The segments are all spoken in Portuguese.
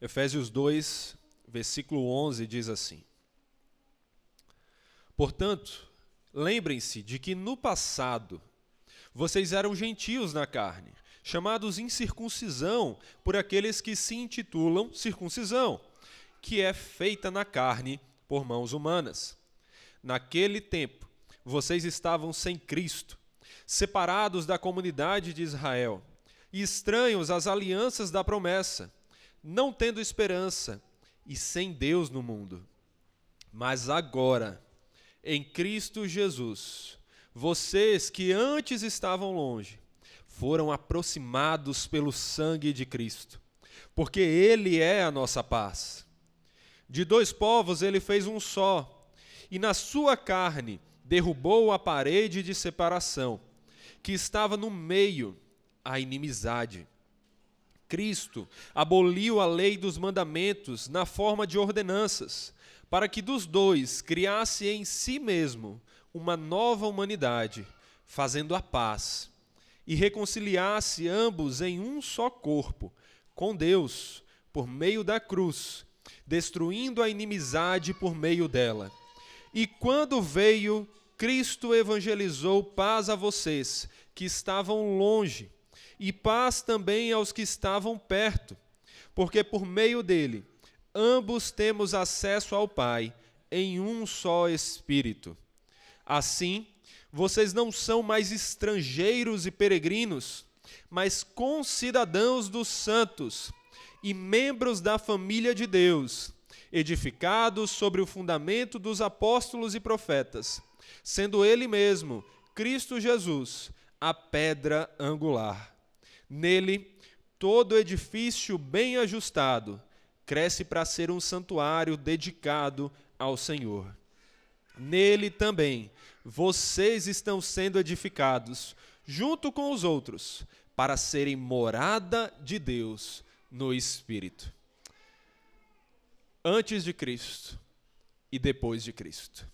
Efésios 2, versículo 11 diz assim: Portanto, lembrem-se de que no passado vocês eram gentios na carne, chamados incircuncisão por aqueles que se intitulam circuncisão, que é feita na carne por mãos humanas. Naquele tempo, vocês estavam sem Cristo, separados da comunidade de Israel e estranhos às alianças da promessa, não tendo esperança e sem Deus no mundo. Mas agora, em Cristo Jesus, vocês que antes estavam longe, foram aproximados pelo sangue de Cristo, porque Ele é a nossa paz. De dois povos ele fez um só, e na sua carne derrubou a parede de separação, que estava no meio, a inimizade. Cristo aboliu a lei dos mandamentos na forma de ordenanças, para que dos dois criasse em si mesmo uma nova humanidade, fazendo a paz, e reconciliasse ambos em um só corpo, com Deus, por meio da cruz, destruindo a inimizade por meio dela. E quando veio, Cristo evangelizou paz a vocês que estavam longe, e paz também aos que estavam perto, porque por meio dele ambos temos acesso ao Pai em um só Espírito. Assim, vocês não são mais estrangeiros e peregrinos, mas concidadãos dos santos e membros da família de Deus, edificados sobre o fundamento dos apóstolos e profetas, sendo Ele mesmo, Cristo Jesus, a pedra angular. Nele, todo edifício bem ajustado cresce para ser um santuário dedicado ao Senhor. Nele também vocês estão sendo edificados, junto com os outros, para serem morada de Deus no Espírito. Antes de Cristo e depois de Cristo.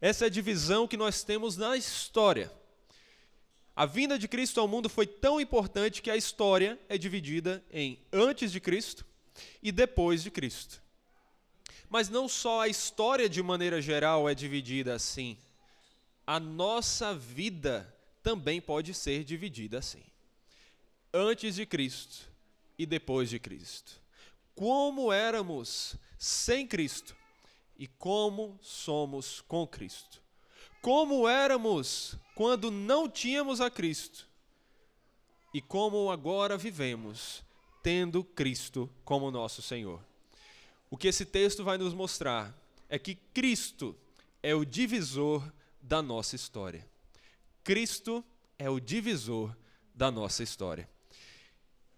Essa é a divisão que nós temos na história. A vinda de Cristo ao mundo foi tão importante que a história é dividida em antes de Cristo e depois de Cristo. Mas não só a história de maneira geral é dividida assim, a nossa vida também pode ser dividida assim. Antes de Cristo e depois de Cristo. Como éramos sem Cristo e como somos com Cristo. Como éramos quando não tínhamos a Cristo e como agora vivemos tendo Cristo como nosso Senhor. O que esse texto vai nos mostrar é que Cristo é o divisor da nossa história. Cristo é o divisor da nossa história.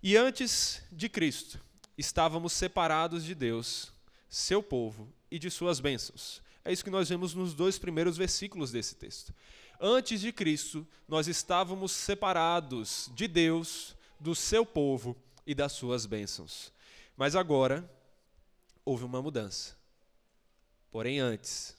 E antes de Cristo, estávamos separados de Deus, seu povo e de suas bênçãos. É isso que nós vemos nos dois primeiros versículos desse texto. Antes de Cristo, nós estávamos separados de Deus, do seu povo e das suas bênçãos. Mas agora houve uma mudança. Porém, antes,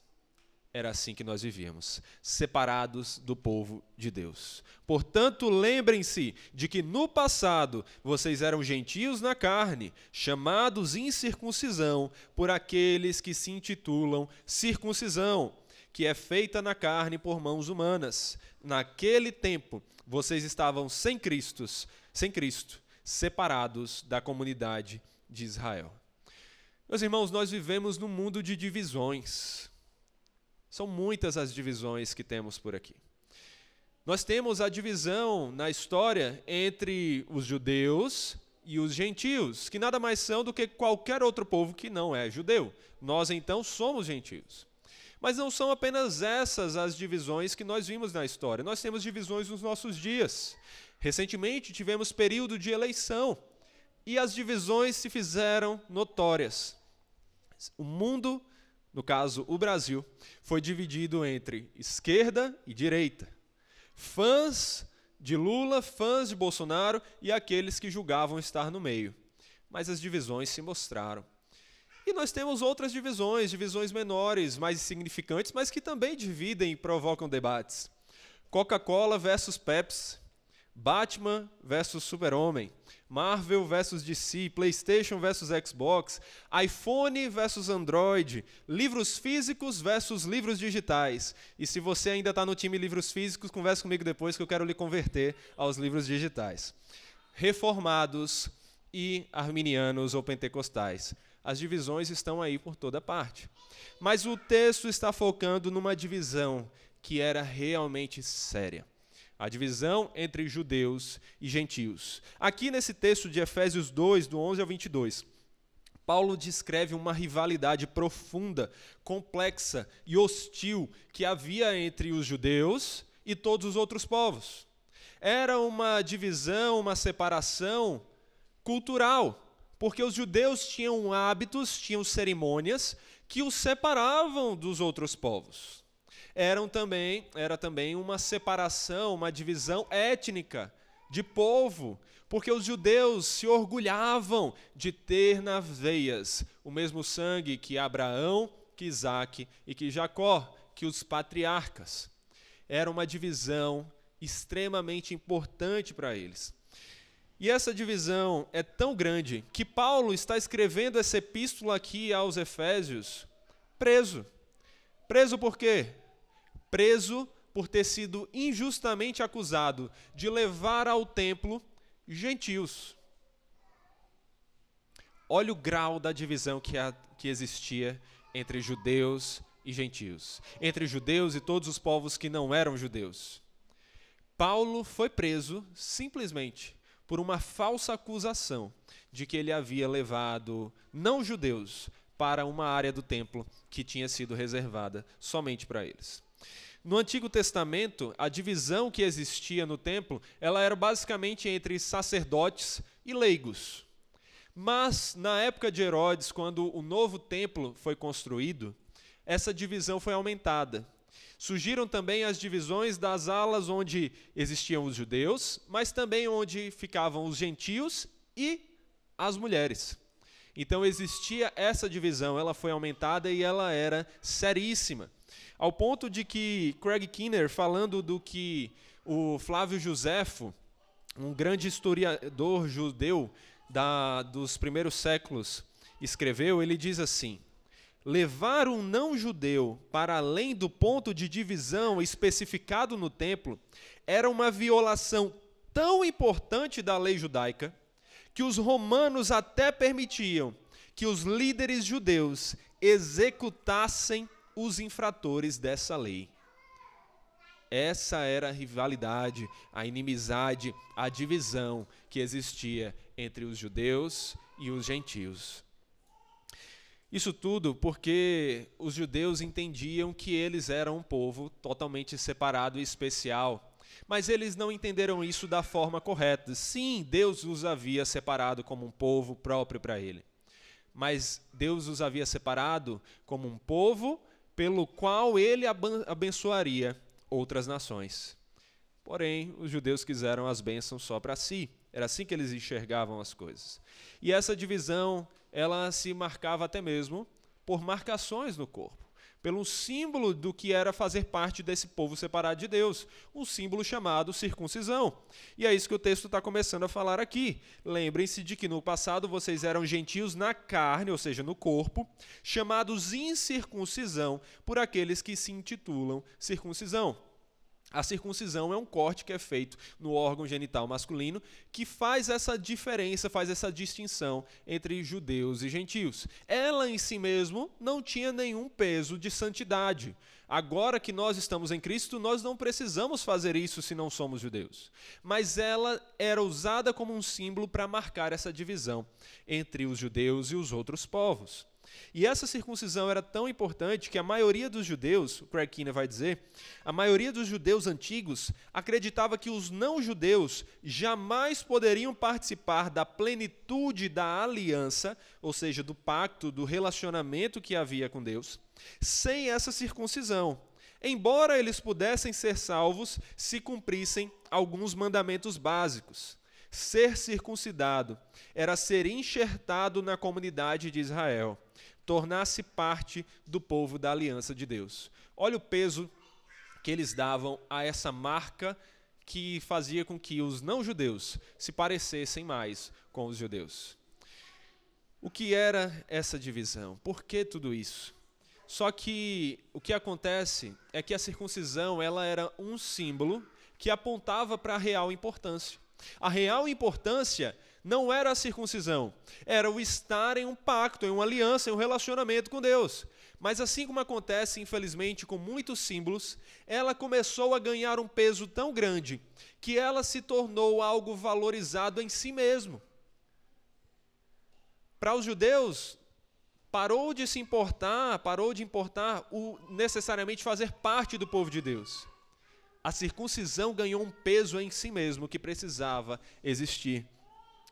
era assim que nós vivíamos, separados do povo de Deus. Portanto, lembrem-se de que no passado vocês eram gentios na carne, chamados incircuncisão por aqueles que se intitulam circuncisão, que é feita na carne por mãos humanas. Naquele tempo, vocês estavam sem Cristo, sem Cristo, separados da comunidade de Israel. Meus irmãos, nós vivemos num mundo de divisões. São muitas as divisões que temos por aqui. Nós temos a divisão na história entre os judeus e os gentios, que nada mais são do que qualquer outro povo que não é judeu. Nós então somos gentios. Mas não são apenas essas as divisões que nós vimos na história. Nós temos divisões nos nossos dias. Recentemente tivemos período de eleição e as divisões se fizeram notórias. O mundo no caso o Brasil, foi dividido entre esquerda e direita. Fãs de Lula, fãs de Bolsonaro e aqueles que julgavam estar no meio. Mas as divisões se mostraram. E nós temos outras divisões, divisões menores, mais significantes, mas que também dividem e provocam debates. Coca-Cola versus Pepsi, Batman versus Super-Homem, Marvel versus DC, PlayStation versus Xbox, iPhone versus Android, livros físicos versus livros digitais. E se você ainda está no time livros físicos, converse comigo depois que eu quero lhe converter aos livros digitais. Reformados e arminianos ou pentecostais. As divisões estão aí por toda parte. Mas o texto está focando numa divisão que era realmente séria a divisão entre judeus e gentios. Aqui nesse texto de Efésios 2, do 11 ao 22, Paulo descreve uma rivalidade profunda, complexa e hostil que havia entre os judeus e todos os outros povos. Era uma divisão, uma separação cultural, porque os judeus tinham hábitos, tinham cerimônias que os separavam dos outros povos eram também, era também uma separação, uma divisão étnica de povo, porque os judeus se orgulhavam de ter nas veias o mesmo sangue que Abraão, que Isaac e que Jacó, que os patriarcas. Era uma divisão extremamente importante para eles. E essa divisão é tão grande que Paulo está escrevendo essa epístola aqui aos Efésios preso. Preso por quê? Preso por ter sido injustamente acusado de levar ao templo gentios. Olha o grau da divisão que, a, que existia entre judeus e gentios, entre judeus e todos os povos que não eram judeus. Paulo foi preso simplesmente por uma falsa acusação de que ele havia levado não judeus para uma área do templo que tinha sido reservada somente para eles. No Antigo Testamento, a divisão que existia no templo, ela era basicamente entre sacerdotes e leigos. Mas na época de Herodes, quando o novo templo foi construído, essa divisão foi aumentada. Surgiram também as divisões das alas onde existiam os judeus, mas também onde ficavam os gentios e as mulheres. Então existia essa divisão, ela foi aumentada e ela era seríssima. Ao ponto de que Craig Kinner, falando do que o Flávio Josefo, um grande historiador judeu da, dos primeiros séculos, escreveu, ele diz assim: levar um não-judeu para além do ponto de divisão especificado no templo era uma violação tão importante da lei judaica que os romanos até permitiam que os líderes judeus executassem os infratores dessa lei. Essa era a rivalidade, a inimizade, a divisão que existia entre os judeus e os gentios. Isso tudo porque os judeus entendiam que eles eram um povo totalmente separado e especial. Mas eles não entenderam isso da forma correta. Sim, Deus os havia separado como um povo próprio para ele. Mas Deus os havia separado como um povo pelo qual ele abençoaria outras nações. Porém, os judeus quiseram as bênçãos só para si. Era assim que eles enxergavam as coisas. E essa divisão, ela se marcava até mesmo por marcações no corpo pelo símbolo do que era fazer parte desse povo separado de Deus, um símbolo chamado circuncisão. E é isso que o texto está começando a falar aqui. Lembrem-se de que no passado vocês eram gentios na carne, ou seja, no corpo, chamados incircuncisão por aqueles que se intitulam circuncisão. A circuncisão é um corte que é feito no órgão genital masculino que faz essa diferença, faz essa distinção entre judeus e gentios. Ela em si mesmo não tinha nenhum peso de santidade. Agora que nós estamos em Cristo, nós não precisamos fazer isso se não somos judeus. Mas ela era usada como um símbolo para marcar essa divisão entre os judeus e os outros povos. E essa circuncisão era tão importante que a maioria dos judeus, o Craig vai dizer, a maioria dos judeus antigos acreditava que os não-judeus jamais poderiam participar da plenitude da aliança, ou seja, do pacto, do relacionamento que havia com Deus, sem essa circuncisão. Embora eles pudessem ser salvos se cumprissem alguns mandamentos básicos. Ser circuncidado era ser enxertado na comunidade de Israel tornasse parte do povo da aliança de Deus. Olha o peso que eles davam a essa marca que fazia com que os não-judeus se parecessem mais com os judeus. O que era essa divisão? Por que tudo isso? Só que o que acontece é que a circuncisão ela era um símbolo que apontava para a real importância. A real importância não era a circuncisão, era o estar em um pacto, em uma aliança, em um relacionamento com Deus. Mas assim como acontece, infelizmente, com muitos símbolos, ela começou a ganhar um peso tão grande que ela se tornou algo valorizado em si mesmo. Para os judeus, parou de se importar, parou de importar o necessariamente fazer parte do povo de Deus. A circuncisão ganhou um peso em si mesmo que precisava existir.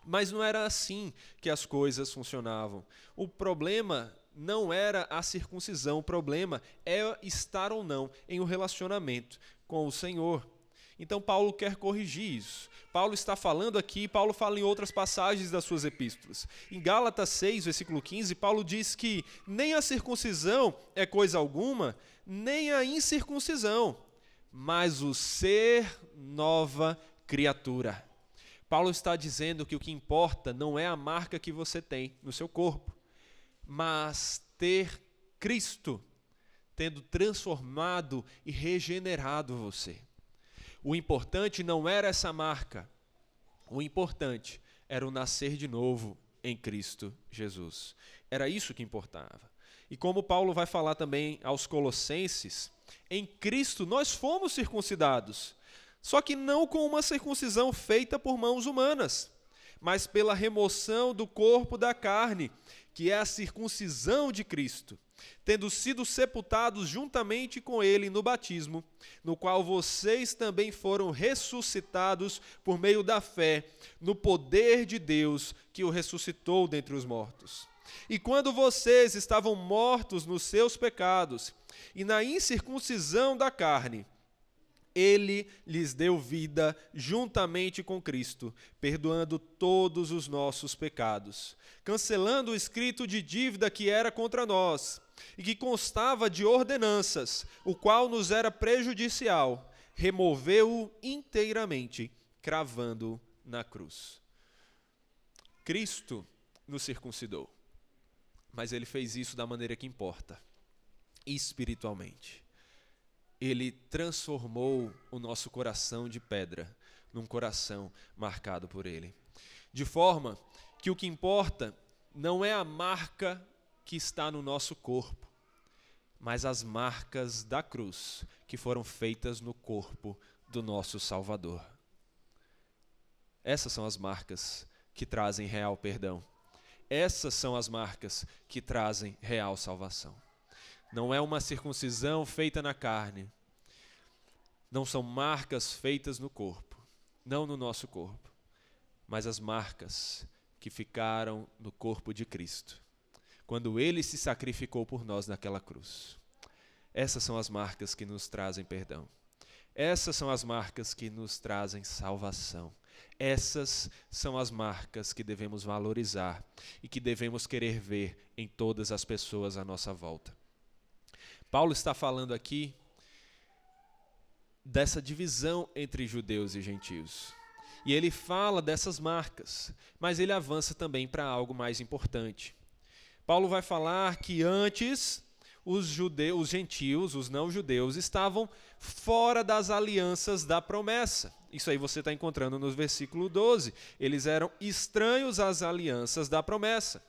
Mas não era assim que as coisas funcionavam. O problema não era a circuncisão, o problema é estar ou não em um relacionamento com o Senhor. Então Paulo quer corrigir isso. Paulo está falando aqui, Paulo fala em outras passagens das suas epístolas. Em Gálatas 6, versículo 15, Paulo diz que nem a circuncisão é coisa alguma, nem a incircuncisão, mas o ser nova criatura. Paulo está dizendo que o que importa não é a marca que você tem no seu corpo, mas ter Cristo tendo transformado e regenerado você. O importante não era essa marca, o importante era o nascer de novo em Cristo Jesus. Era isso que importava. E como Paulo vai falar também aos Colossenses, em Cristo nós fomos circuncidados só que não com uma circuncisão feita por mãos humanas, mas pela remoção do corpo da carne, que é a circuncisão de Cristo, tendo sido sepultados juntamente com ele no batismo, no qual vocês também foram ressuscitados por meio da fé no poder de Deus que o ressuscitou dentre os mortos. E quando vocês estavam mortos nos seus pecados e na incircuncisão da carne, ele lhes deu vida juntamente com Cristo, perdoando todos os nossos pecados, cancelando o escrito de dívida que era contra nós e que constava de ordenanças, o qual nos era prejudicial, removeu-o inteiramente, cravando na cruz. Cristo nos circuncidou, mas ele fez isso da maneira que importa, espiritualmente ele transformou o nosso coração de pedra num coração marcado por ele. De forma que o que importa não é a marca que está no nosso corpo, mas as marcas da cruz que foram feitas no corpo do nosso Salvador. Essas são as marcas que trazem real perdão. Essas são as marcas que trazem real salvação. Não é uma circuncisão feita na carne. Não são marcas feitas no corpo, não no nosso corpo, mas as marcas que ficaram no corpo de Cristo, quando ele se sacrificou por nós naquela cruz. Essas são as marcas que nos trazem perdão. Essas são as marcas que nos trazem salvação. Essas são as marcas que devemos valorizar e que devemos querer ver em todas as pessoas à nossa volta. Paulo está falando aqui dessa divisão entre judeus e gentios. E ele fala dessas marcas, mas ele avança também para algo mais importante. Paulo vai falar que antes os judeus, os gentios, os não judeus estavam fora das alianças da promessa. Isso aí você está encontrando no versículo 12. Eles eram estranhos às alianças da promessa.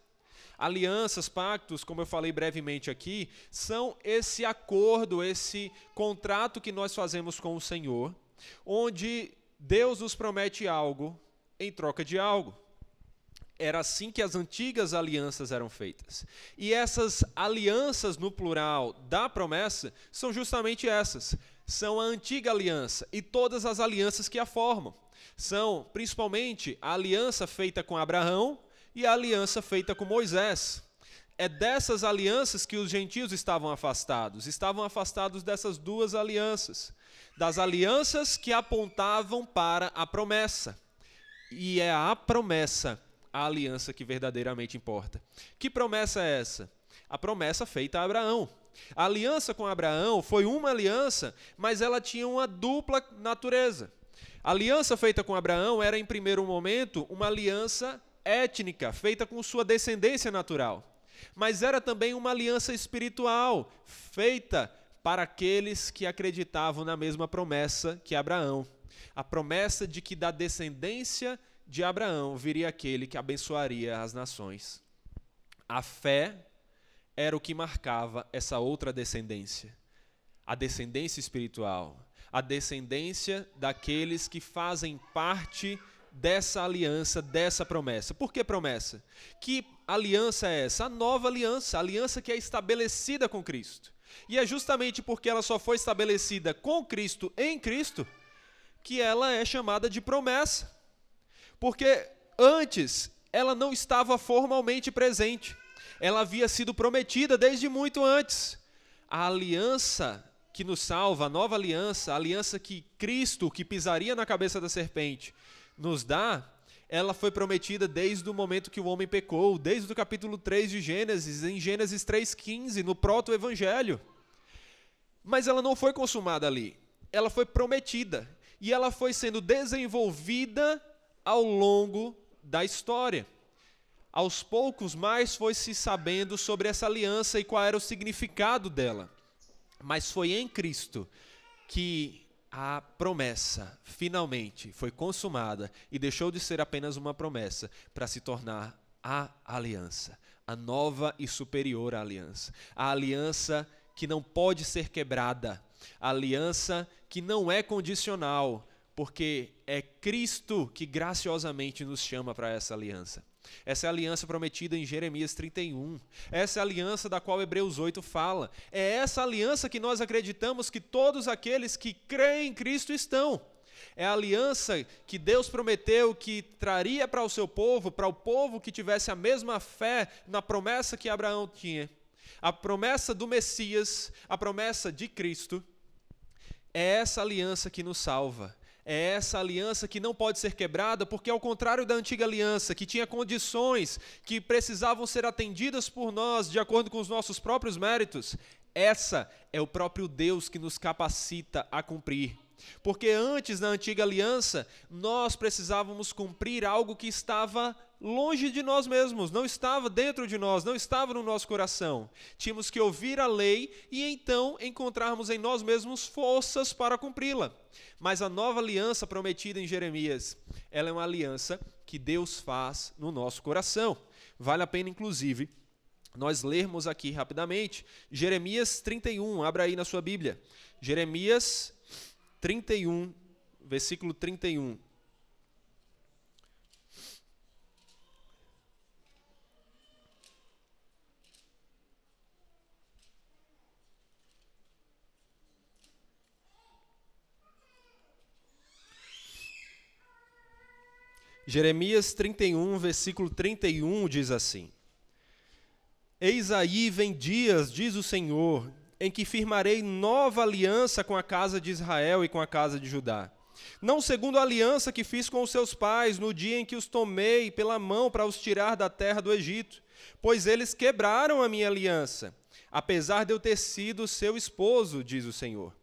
Alianças, pactos, como eu falei brevemente aqui, são esse acordo, esse contrato que nós fazemos com o Senhor, onde Deus nos promete algo em troca de algo. Era assim que as antigas alianças eram feitas. E essas alianças no plural da promessa são justamente essas. São a antiga aliança e todas as alianças que a formam. São principalmente a aliança feita com Abraão, e a aliança feita com Moisés. É dessas alianças que os gentios estavam afastados, estavam afastados dessas duas alianças, das alianças que apontavam para a promessa. E é a promessa a aliança que verdadeiramente importa. Que promessa é essa? A promessa feita a Abraão. A aliança com Abraão foi uma aliança, mas ela tinha uma dupla natureza. A aliança feita com Abraão era, em primeiro momento, uma aliança étnica, feita com sua descendência natural. Mas era também uma aliança espiritual, feita para aqueles que acreditavam na mesma promessa que Abraão. A promessa de que da descendência de Abraão viria aquele que abençoaria as nações. A fé era o que marcava essa outra descendência, a descendência espiritual, a descendência daqueles que fazem parte dessa aliança, dessa promessa. Por que promessa? Que aliança é essa? A nova aliança, a aliança que é estabelecida com Cristo. E é justamente porque ela só foi estabelecida com Cristo, em Cristo, que ela é chamada de promessa. Porque antes ela não estava formalmente presente. Ela havia sido prometida desde muito antes. A aliança que nos salva, a nova aliança, a aliança que Cristo, que pisaria na cabeça da serpente, nos dá, ela foi prometida desde o momento que o homem pecou, desde o capítulo 3 de Gênesis, em Gênesis 3,15, no proto-evangelho. Mas ela não foi consumada ali. Ela foi prometida. E ela foi sendo desenvolvida ao longo da história. Aos poucos, mais foi se sabendo sobre essa aliança e qual era o significado dela. Mas foi em Cristo que a promessa finalmente foi consumada e deixou de ser apenas uma promessa para se tornar a aliança, a nova e superior aliança, a aliança que não pode ser quebrada, a aliança que não é condicional, porque é Cristo que graciosamente nos chama para essa aliança. Essa é a aliança prometida em Jeremias 31. Essa é a aliança da qual Hebreus 8 fala. É essa aliança que nós acreditamos que todos aqueles que creem em Cristo estão. É a aliança que Deus prometeu que traria para o seu povo, para o povo que tivesse a mesma fé na promessa que Abraão tinha. A promessa do Messias, a promessa de Cristo. É essa aliança que nos salva é essa aliança que não pode ser quebrada, porque ao contrário da antiga aliança, que tinha condições que precisavam ser atendidas por nós de acordo com os nossos próprios méritos, essa é o próprio Deus que nos capacita a cumprir. Porque antes, na antiga aliança, nós precisávamos cumprir algo que estava longe de nós mesmos, não estava dentro de nós, não estava no nosso coração. Tínhamos que ouvir a lei e então encontrarmos em nós mesmos forças para cumpri-la. Mas a nova aliança prometida em Jeremias, ela é uma aliança que Deus faz no nosso coração. Vale a pena, inclusive, nós lermos aqui rapidamente Jeremias 31, abra aí na sua Bíblia. Jeremias 31, versículo 31. Jeremias 31, versículo 31 diz assim: Eis aí vem dias, diz o Senhor, em que firmarei nova aliança com a casa de Israel e com a casa de Judá. Não segundo a aliança que fiz com os seus pais no dia em que os tomei pela mão para os tirar da terra do Egito, pois eles quebraram a minha aliança, apesar de eu ter sido seu esposo, diz o Senhor.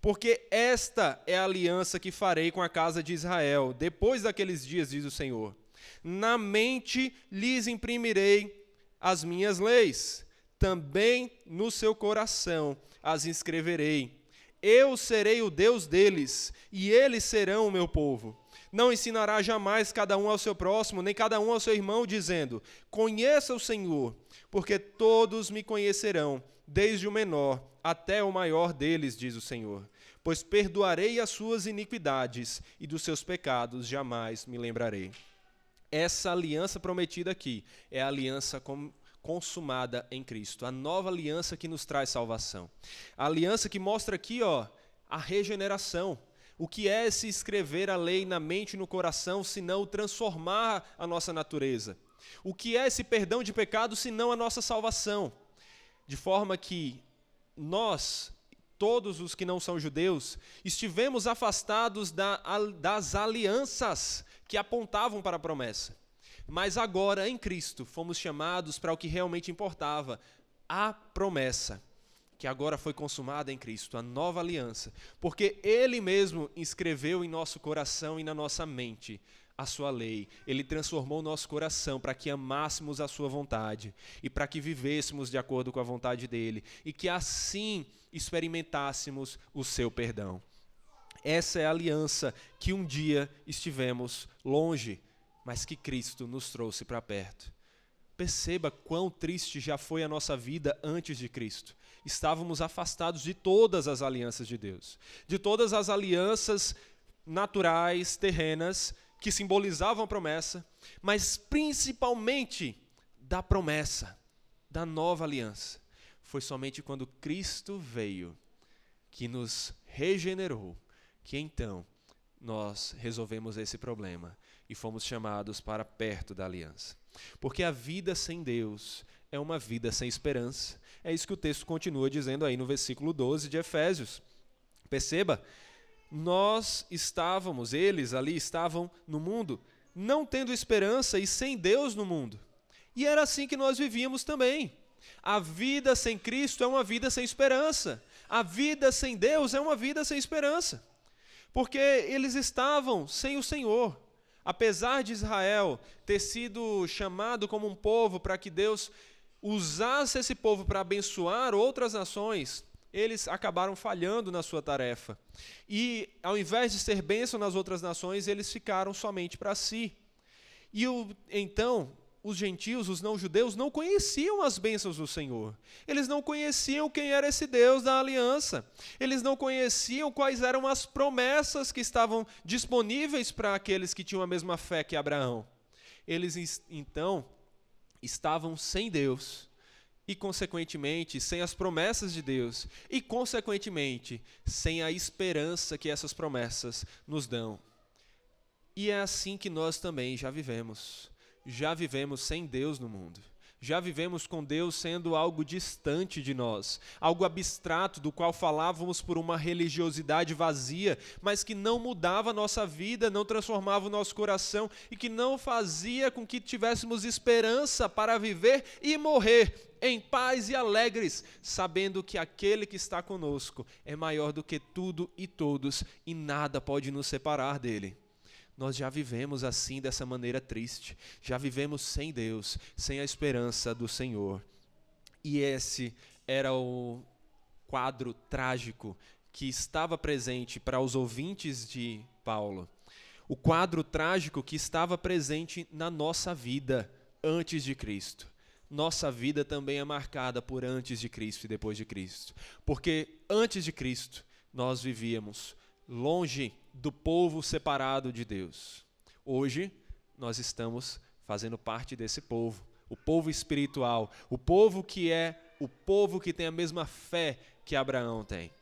Porque esta é a aliança que farei com a casa de Israel, depois daqueles dias, diz o Senhor. Na mente lhes imprimirei as minhas leis, também no seu coração as inscreverei. Eu serei o Deus deles, e eles serão o meu povo. Não ensinará jamais cada um ao seu próximo, nem cada um ao seu irmão, dizendo: Conheça o Senhor, porque todos me conhecerão, desde o menor até o maior deles, diz o Senhor. Pois perdoarei as suas iniquidades, e dos seus pecados jamais me lembrarei. Essa aliança prometida aqui é a aliança com, consumada em Cristo, a nova aliança que nos traz salvação. A aliança que mostra aqui, ó, a regeneração. O que é se escrever a lei na mente e no coração, senão transformar a nossa natureza? O que é esse perdão de pecado, senão a nossa salvação? De forma que nós, todos os que não são judeus, estivemos afastados da, das alianças que apontavam para a promessa. Mas agora, em Cristo, fomos chamados para o que realmente importava, a promessa. que agora foi consumada em Cristo, a nova aliança, porque Ele mesmo escreveu em nosso coração e na nossa mente a sua lei. Ele transformou o nosso coração para que amássemos a sua vontade e para que vivêssemos de acordo com a vontade dele e que assim experimentássemos o seu perdão. Essa é a aliança que um dia estivemos longe, mas que Cristo nos trouxe para perto. Perceba quão triste já foi a nossa vida antes de Cristo estávamos afastados de todas as alianças de Deus, de todas as alianças naturais, terrenas, que simbolizavam a promessa, mas principalmente da promessa, da nova aliança. Foi somente quando Cristo veio que nos regenerou, que então nós resolvemos esse problema e fomos chamados para perto da aliança. Porque a vida sem Deus é uma vida sem esperança. É isso que o texto continua dizendo aí no versículo 12 de Efésios. Perceba, nós estávamos, eles ali estavam no mundo, não tendo esperança e sem Deus no mundo. E era assim que nós vivíamos também. A vida sem Cristo é uma vida sem esperança. A vida sem Deus é uma vida sem esperança. Porque eles estavam sem o Senhor. Apesar de Israel ter sido chamado como um povo para que Deus usasse esse povo para abençoar outras nações, eles acabaram falhando na sua tarefa. E, ao invés de ser bênção nas outras nações, eles ficaram somente para si. E o, então, os gentios, os não-judeus, não conheciam as bênçãos do Senhor. Eles não conheciam quem era esse Deus da aliança. Eles não conheciam quais eram as promessas que estavam disponíveis para aqueles que tinham a mesma fé que Abraão. Eles, então, estavam sem Deus e, consequentemente, sem as promessas de Deus e, consequentemente, sem a esperança que essas promessas nos dão. E é assim que nós também já vivemos. Já vivemos sem Deus no mundo. Já vivemos com Deus sendo algo distante de nós, algo abstrato do qual falávamos por uma religiosidade vazia, mas que não mudava a nossa vida, não transformava o nosso coração e que não fazia com que tivéssemos esperança para viver e morrer em paz e alegres, sabendo que aquele que está conosco é maior do que tudo e todos e nada pode nos separar dele. Nós já vivemos assim, dessa maneira triste. Já vivemos sem Deus, sem a esperança do Senhor. E esse era o quadro trágico que estava presente para os ouvintes de Paulo. O quadro trágico que estava presente na nossa vida antes de Cristo. Nossa vida também é marcada por antes de Cristo e depois de Cristo. Porque antes de Cristo, nós vivíamos longe do povo separado de Deus. Hoje, nós estamos fazendo parte desse povo, o povo espiritual, o povo que é o povo que tem a mesma fé que Abraão tem.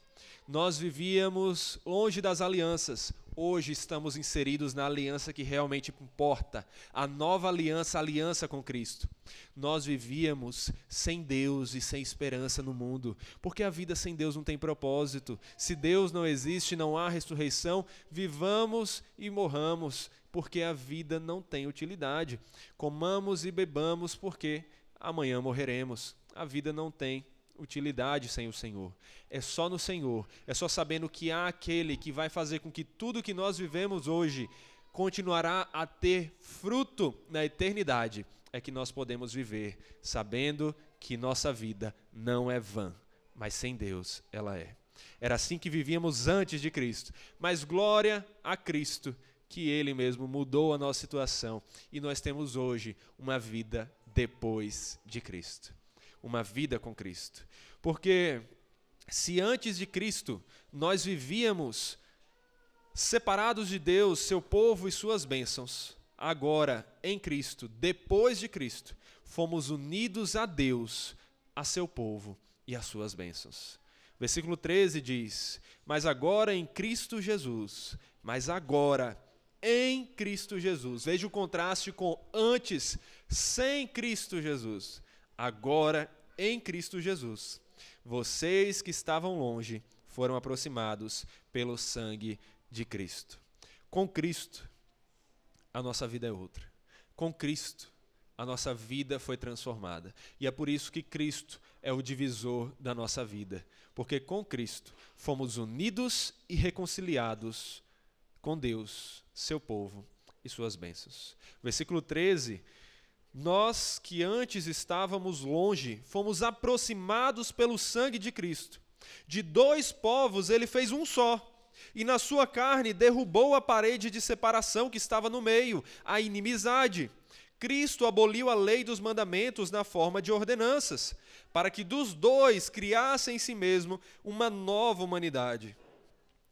Nós vivíamos longe das alianças, hoje estamos inseridos na aliança que realmente importa, a nova aliança, a aliança com Cristo. Nós vivíamos sem Deus e sem esperança no mundo, porque a vida sem Deus não tem propósito. Se Deus não existe, não há ressurreição, vivamos e morramos, porque a vida não tem utilidade. Comamos e bebamos, porque amanhã morreremos. A vida não tem utilidade sem o Senhor. É só no Senhor, é só sabendo que há aquele que vai fazer com que tudo que nós vivemos hoje continuará a ter fruto na eternidade. É que nós podemos viver sabendo que nossa vida não é vã, mas sem Deus ela é. Era assim que vivíamos antes de Cristo, mas glória a Cristo que ele mesmo mudou a nossa situação e nós temos hoje uma vida depois de Cristo uma vida com Cristo. Porque se antes de Cristo nós vivíamos separados de Deus, seu povo e suas bênçãos, agora em Cristo, depois de Cristo, fomos unidos a Deus, a seu povo e as suas bênçãos. Versículo 13 diz: Mas agora em Cristo Jesus, mas agora em Cristo Jesus. Veja o contraste com antes, sem Cristo Jesus agora em Cristo Jesus. Vocês que estavam longe foram aproximados pelo sangue de Cristo. Com Cristo, a nossa vida é outra. Com Cristo, a nossa vida foi transformada. E é por isso que Cristo é o divisor da nossa vida. Porque com Cristo fomos unidos e reconciliados com Deus, seu povo e suas bênçãos. Versículo 13. Nós que antes estávamos longe, fomos aproximados pelo sangue de Cristo. De dois povos ele fez um só e na sua carne derrubou a parede de separação que estava no meio, a inimizade. Cristo aboliu a lei dos mandamentos na forma de ordenanças, para que dos dois criasse em si mesmo uma nova humanidade,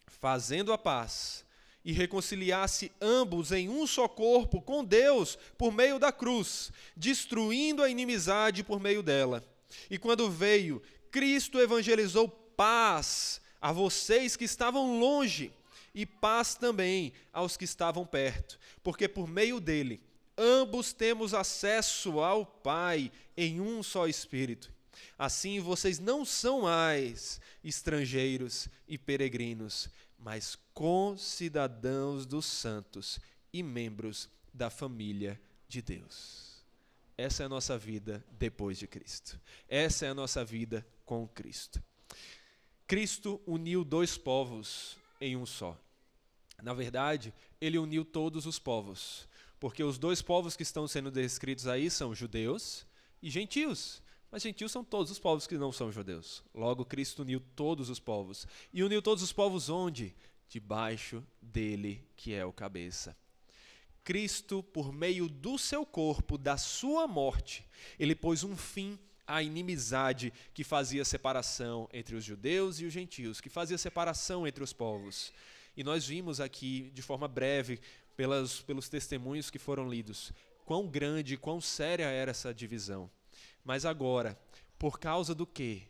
fazendo a paz e reconciliasse ambos em um só corpo com Deus por meio da cruz, destruindo a inimizade por meio dela. E quando veio, Cristo evangelizou paz a vocês que estavam longe, e paz também aos que estavam perto, porque por meio dele ambos temos acesso ao Pai em um só Espírito. Assim vocês não são mais estrangeiros e peregrinos, mas concidadãos dos santos e membros da família de Deus. Essa é a nossa vida depois de Cristo. Essa é a nossa vida com Cristo. Cristo uniu dois povos em um só. Na verdade, ele uniu todos os povos, porque os dois povos que estão sendo descritos aí são judeus e gentios. Mas gentios são todos os povos que não são judeus. Logo, Cristo uniu todos os povos. E uniu todos os povos onde? Debaixo dele, que é o cabeça. Cristo, por meio do seu corpo, da sua morte, ele pôs um fim a inimizade que fazia separação entre os judeus e os gentios, que fazia separação entre os povos. E nós vimos aqui, de forma breve, pelas, pelos testemunhos que foram lidos, quão grande, quão séria era essa divisão. Mas agora, por causa do quê?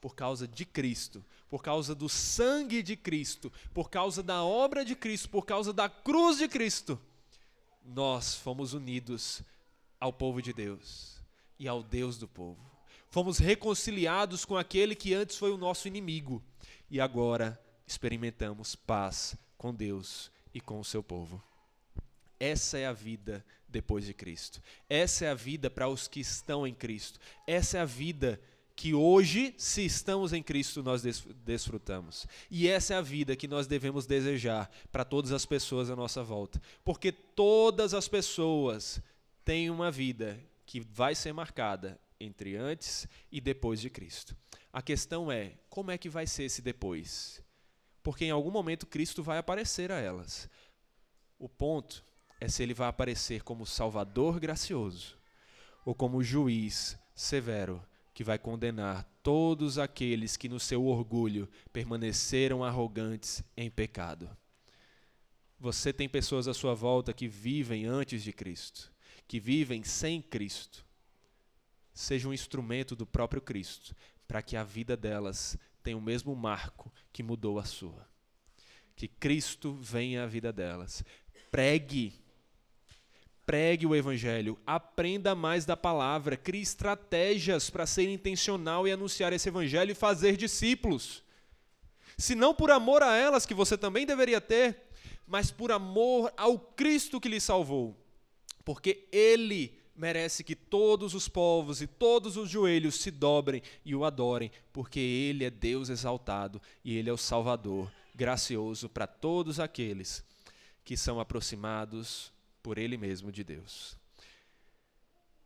Por causa de Cristo, por causa do sangue de Cristo, por causa da obra de Cristo, por causa da cruz de Cristo, nós fomos unidos ao povo de Deus e ao Deus do povo. Fomos reconciliados com aquele que antes foi o nosso inimigo. E agora experimentamos paz com Deus e com o seu povo. Essa é a vida depois de Cristo. Essa é a vida para os que estão em Cristo. Essa é a vida que hoje, se estamos em Cristo, nós desfrutamos. E essa é a vida que nós devemos desejar para todas as pessoas à nossa volta. Porque todas as pessoas têm uma vida que vai ser marcada entre antes e depois de Cristo. A questão é, como é que vai ser esse depois? Porque em algum momento Cristo vai aparecer a elas. O ponto é se ele vai aparecer como Salvador gracioso ou como juiz severo que vai condenar todos aqueles que no seu orgulho permaneceram arrogantes em pecado. Você tem pessoas à sua volta que vivem antes de Cristo, que vivem sem Cristo seja um instrumento do próprio Cristo, para que a vida delas tenha o mesmo marco que mudou a sua. Que Cristo venha à vida delas. Pregue. Pregue o Evangelho, aprenda mais da palavra, crie estratégias para ser intencional e anunciar esse Evangelho e fazer discípulos. Se não por amor a elas, que você também deveria ter, mas por amor ao Cristo que lhe salvou. Porque Ele merece que todos os povos e todos os joelhos se dobrem e o adorem, porque Ele é Deus exaltado e Ele é o Salvador, gracioso para todos aqueles que são aproximados por Ele mesmo de Deus.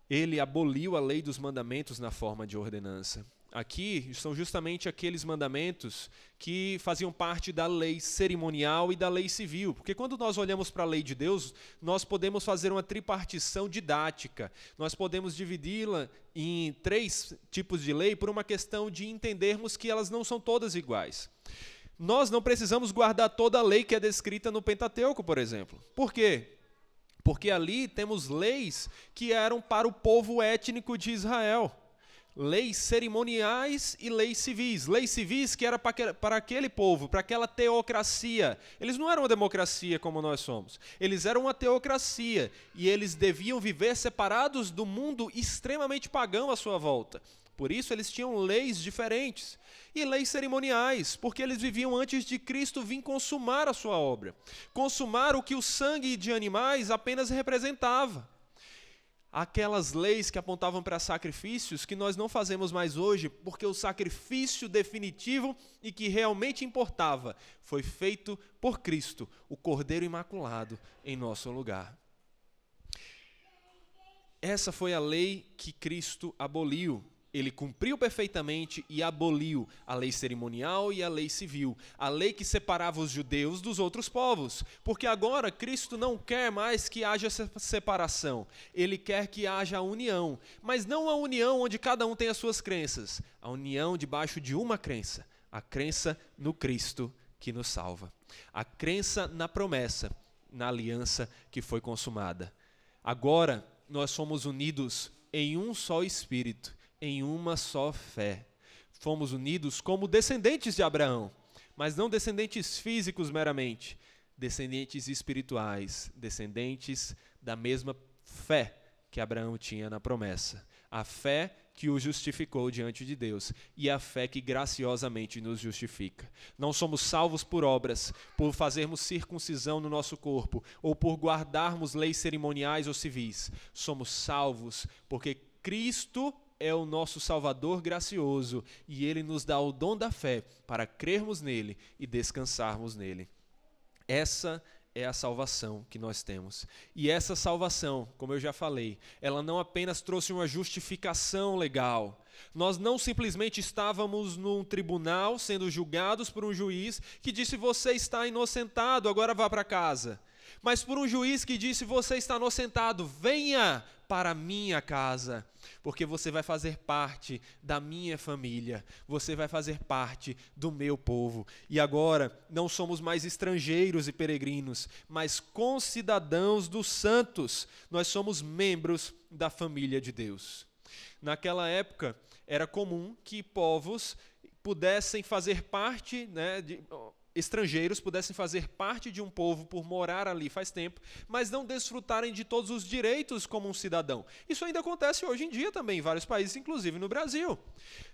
Ele aboliu a lei dos mandamentos na forma de ordenança aqui são justamente aqueles mandamentos que faziam parte da lei cerimonial e da lei civil. Porque quando nós olhamos para a lei de Deus, nós podemos fazer uma tripartição didática. Nós podemos dividi-la em três tipos de lei por uma questão de entendermos que elas não são todas iguais. Nós não precisamos guardar toda a lei que é descrita no Pentateuco, por exemplo. Por quê? Porque ali temos leis que eram para o povo étnico de Israel leis cerimoniais e leis civis. Leis civis que era para aquele povo, para aquela teocracia. Eles não eram uma democracia como nós somos. Eles eram uma teocracia e eles deviam viver separados do mundo extremamente pagão à sua volta. Por isso eles tinham leis diferentes. E leis cerimoniais, porque eles viviam antes de Cristo vir consumar a sua obra. Consumar o que o sangue de animais apenas representava. aquelas leis que apontavam para sacrifícios que nós não fazemos mais hoje, porque o sacrifício definitivo e que realmente importava foi feito por Cristo, o Cordeiro Imaculado, em nosso lugar. Essa foi a lei que Cristo aboliu ele cumpriu perfeitamente e aboliu a lei cerimonial e a lei civil, a lei que separava os judeus dos outros povos, porque agora Cristo não quer mais que haja separação, ele quer que haja união, mas não a união onde cada um tem as suas crenças, a união debaixo de uma crença, a crença no Cristo que nos salva, a crença na promessa, na aliança que foi consumada. Agora nós somos unidos em um só espírito em uma só fé. Fomos unidos como descendentes de Abraão, mas não descendentes físicos meramente, descendentes espirituais, descendentes da mesma fé que Abraão tinha na promessa. A fé que o justificou diante de Deus e a fé que graciosamente nos justifica. Não somos salvos por obras, por fazermos circuncisão no nosso corpo ou por guardarmos leis cerimoniais ou civis. Somos salvos porque Cristo é o nosso Salvador gracioso e ele nos dá o dom da fé para crermos nele e descansarmos nele. Essa é a salvação que nós temos. E essa salvação, como eu já falei, ela não apenas trouxe uma justificação legal. Nós não simplesmente estávamos num tribunal sendo julgados por um juiz que disse: Você está inocentado, agora vá para casa. Mas por um juiz que disse: Você está inocentado, venha para minha casa, porque você vai fazer parte da minha família, você vai fazer parte do meu povo. E agora não somos mais estrangeiros e peregrinos, mas concidadãos dos santos. Nós somos membros da família de Deus. Naquela época, era comum que povos pudessem fazer parte, né, de, estrangeiros pudessem fazer parte de um povo por morar ali faz tempo, mas não desfrutarem de todos os direitos como um cidadão. Isso ainda acontece hoje em dia também em vários países, inclusive no Brasil.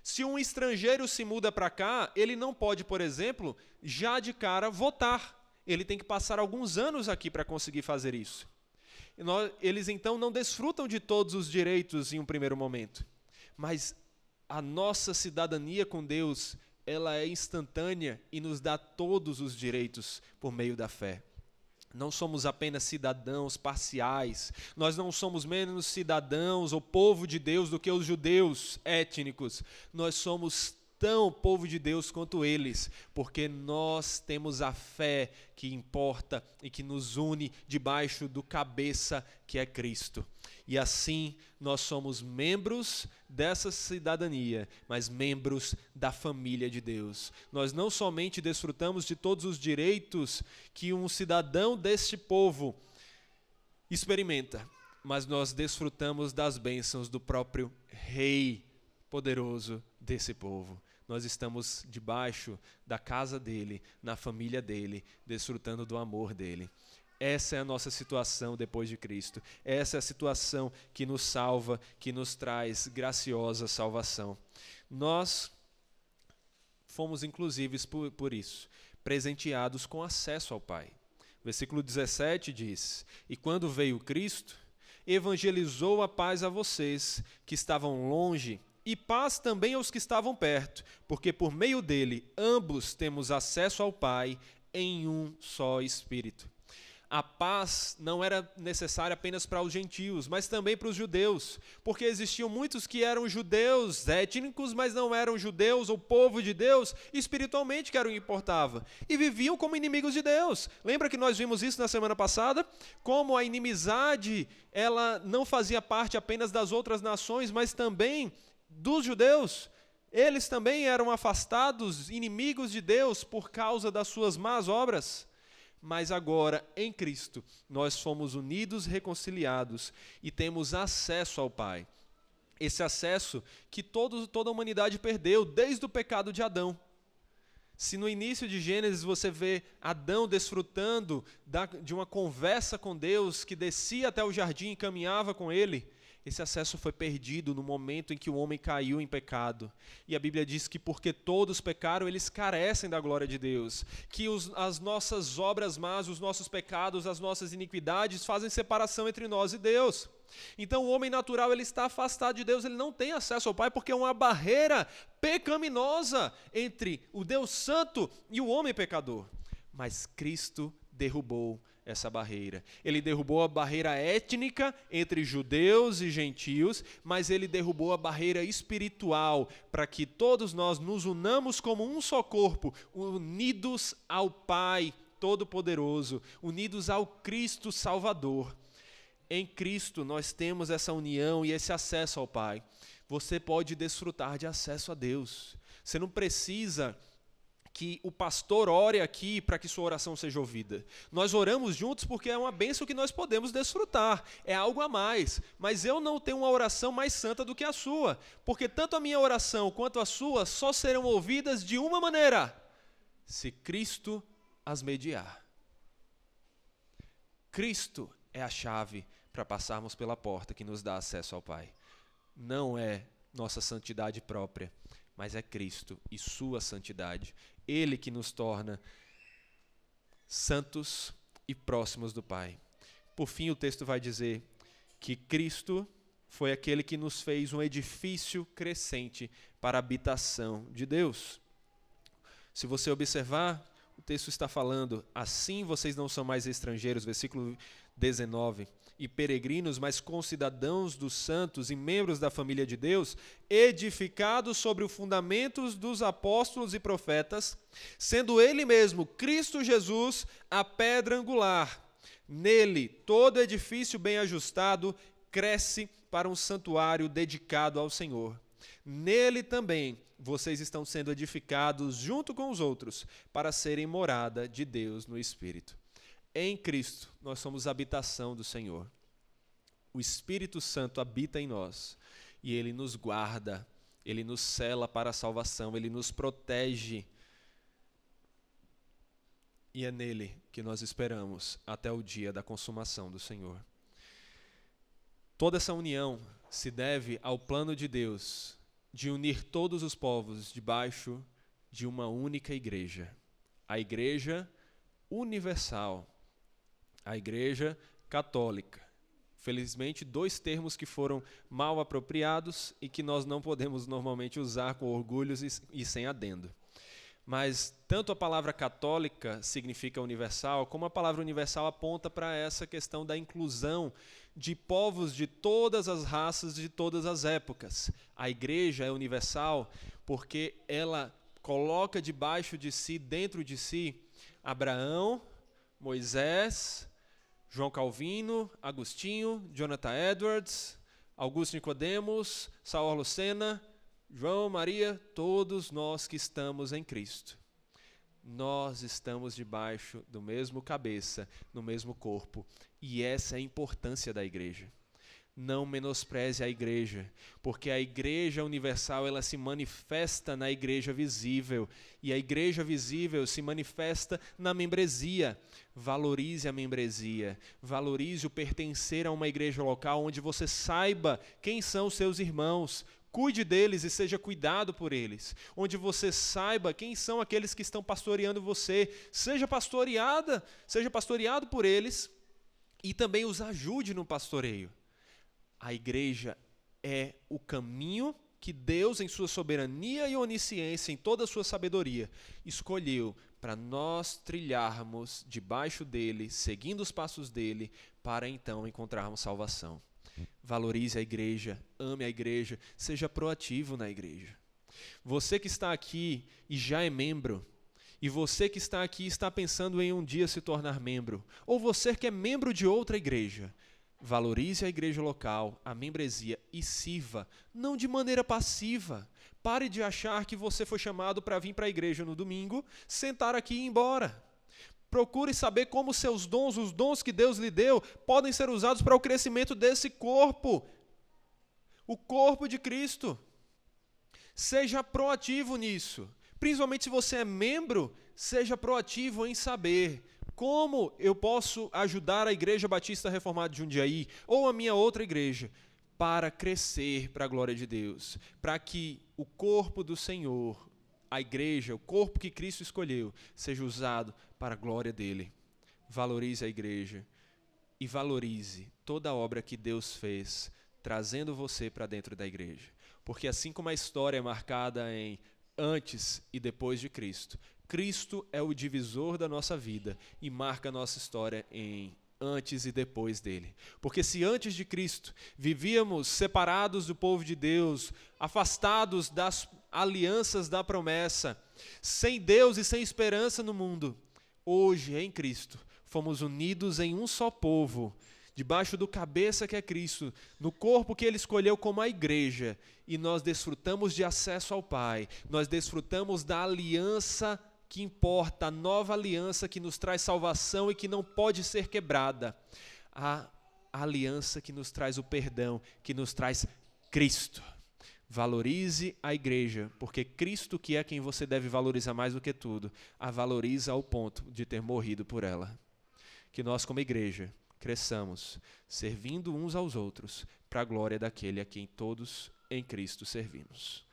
Se um estrangeiro se muda para cá, ele não pode, por exemplo, já de cara votar. Ele tem que passar alguns anos aqui para conseguir fazer isso. Eles então não desfrutam de todos os direitos em um primeiro momento. Mas a nossa cidadania com Deus ela é instantânea e nos dá todos os direitos por meio da fé. Não somos apenas cidadãos parciais, nós não somos menos cidadãos ou povo de Deus do que os judeus étnicos, nós somos tão povo de Deus quanto eles, porque nós temos a fé que importa e que nos une debaixo do cabeça que é Cristo. E assim nós somos membros dessa cidadania, mas membros da família de Deus. Nós não somente desfrutamos de todos os direitos que um cidadão deste povo experimenta, mas nós desfrutamos das bênçãos do próprio Rei poderoso desse povo nós estamos debaixo da casa dele, na família dele, desfrutando do amor dele. Essa é a nossa situação depois de Cristo. Essa é a situação que nos salva, que nos traz graciosa salvação. Nós fomos, inclusive, por, por isso, presenteados com acesso ao Pai. Versículo 17 diz: E quando veio Cristo, evangelizou a paz a vocês que estavam longe e paz também aos que estavam perto, porque por meio dele ambos temos acesso ao Pai em um só Espírito. A paz não era necessária apenas para os gentios, mas também para os judeus, porque existiam muitos que eram judeus étnicos, mas não eram judeus ou povo de Deus, espiritualmente que era o que importava, e viviam como inimigos de Deus. Lembra que nós vimos isso na semana passada? Como a inimizade, ela não fazia parte apenas das outras nações, mas também dos judeus, eles também eram afastados, inimigos de Deus por causa das suas más obras. Mas agora, em Cristo, nós fomos unidos, reconciliados e temos acesso ao Pai. Esse acesso que todo, toda a humanidade perdeu desde o pecado de Adão. Se no início de Gênesis você vê Adão desfrutando da, de uma conversa com Deus que descia até o jardim e caminhava com ele, Esse acesso foi perdido no momento em que o homem caiu em pecado. E a Bíblia diz que porque todos pecaram, eles carecem da glória de Deus. Que os, as nossas obras más, os nossos pecados, as nossas iniquidades fazem separação entre nós e Deus. Então o homem natural ele está afastado de Deus, ele não tem acesso ao Pai porque é uma barreira pecaminosa entre o Deus santo e o homem pecador. Mas Cristo derrubou essa barreira. Ele derrubou a barreira étnica entre judeus e gentios, mas ele derrubou a barreira espiritual para que todos nós nos unamos como um só corpo, unidos ao Pai Todo-Poderoso, unidos ao Cristo Salvador. Em Cristo nós temos essa união e esse acesso ao Pai. Você pode desfrutar de acesso a Deus. Você não precisa que o pastor ore aqui para que sua oração seja ouvida. Nós oramos juntos porque é uma bênção que nós podemos desfrutar, é algo a mais. Mas eu não tenho uma oração mais santa do que a sua, porque tanto a minha oração quanto a sua só serão ouvidas de uma maneira: se Cristo as mediar. Cristo é a chave para passarmos pela porta que nos dá acesso ao Pai. Não é nossa santidade própria, mas é Cristo e Sua santidade. Ele que nos torna santos e próximos do Pai. Por fim, o texto vai dizer que Cristo foi aquele que nos fez um edifício crescente para a habitação de Deus. Se você observar, o texto está falando: assim vocês não são mais estrangeiros, versículo 19 e peregrinos, mas concidadãos dos santos e membros da família de Deus, edificados sobre os fundamentos dos apóstolos e profetas, sendo Ele mesmo, Cristo Jesus, a pedra angular. Nele, todo edifício bem ajustado cresce para um santuário dedicado ao Senhor. Nele também vocês estão sendo edificados junto com os outros para serem morada de Deus no Espírito. Em Cristo, nós somos habitação do Senhor. O Espírito Santo habita em nós e ele nos guarda, ele nos cela para a salvação, ele nos protege. E é nele que nós esperamos até o dia da consumação do Senhor. Toda essa união se deve ao plano de Deus de unir todos os povos debaixo de uma única igreja, a Igreja Universal a Igreja Católica. Felizmente, dois termos que foram mal apropriados e que nós não podemos normalmente usar com orgulho e sem adendo. Mas tanto a palavra católica significa universal, como a palavra universal aponta para essa questão da inclusão de povos de todas as raças, de todas as épocas. A igreja é universal porque ela coloca debaixo de si, dentro de si, Abraão, Moisés, João Calvino, Agostinho, Jonathan Edwards, Augusto Nicodemos, Saul Lucena, João Maria, todos nós que estamos em Cristo. Nós estamos debaixo do mesmo cabeça, no mesmo corpo, e essa é a importância da igreja não menospreze a igreja, porque a igreja universal ela se manifesta na igreja visível e a igreja visível se manifesta na membresia. Valorize a membresia, valorize o pertencer a uma igreja local onde você saiba quem são seus irmãos, cuide deles e seja cuidado por eles, onde você saiba quem são aqueles que estão pastoreando você, seja pastoreada, seja pastoreado por eles e também os ajude no pastoreio. A igreja é o caminho que Deus, em sua soberania e onisciência, em toda a sua sabedoria, escolheu para nós trilharmos debaixo dele, seguindo os passos dele, para então encontrarmos salvação. Valorize a igreja, ame a igreja, seja proativo na igreja. Você que está aqui e já é membro, e você que está aqui está pensando em um dia se tornar membro, ou você que é membro de outra igreja, Valorize a igreja local, a membresia e sirva, não de maneira passiva. Pare de achar que você foi chamado para vir para a igreja no domingo, sentar aqui e ir embora. Procure saber como seus dons, os dons que Deus lhe deu, podem ser usados para o crescimento desse corpo, o corpo de Cristo. Seja proativo nisso. Principalmente se você é membro, seja proativo em saber como eu posso ajudar a Igreja Batista Reformada de Jundiaí ou a minha outra igreja? para crescer para a glória de Deus, para que o corpo do Senhor, a igreja, o corpo que Cristo escolheu, seja usado para a glória dele. Valorize a igreja e valorize toda a obra que Deus fez, trazendo você para dentro da igreja. Porque assim como a história é marcada em antes e depois de Cristo, Cristo é o divisor da nossa vida e marca a nossa história em antes e depois dele. Porque se antes de Cristo vivíamos separados do povo de Deus, afastados das alianças da promessa, sem Deus e sem esperança no mundo, hoje em Cristo fomos unidos em um só povo, debaixo do cabeça que é Cristo, no corpo que ele escolheu como a igreja, e nós desfrutamos de acesso ao Pai, nós desfrutamos da aliança que importa, a nova aliança que nos traz salvação e que não pode ser quebrada. A aliança que nos traz o perdão, que nos traz Cristo. Valorize a igreja, porque Cristo, que é quem você deve valorizar mais do que tudo, a valoriza ao ponto de ter morrido por ela. Que nós, como igreja, cresçamos, servindo uns aos outros, para a glória daquele a quem todos em Cristo servimos.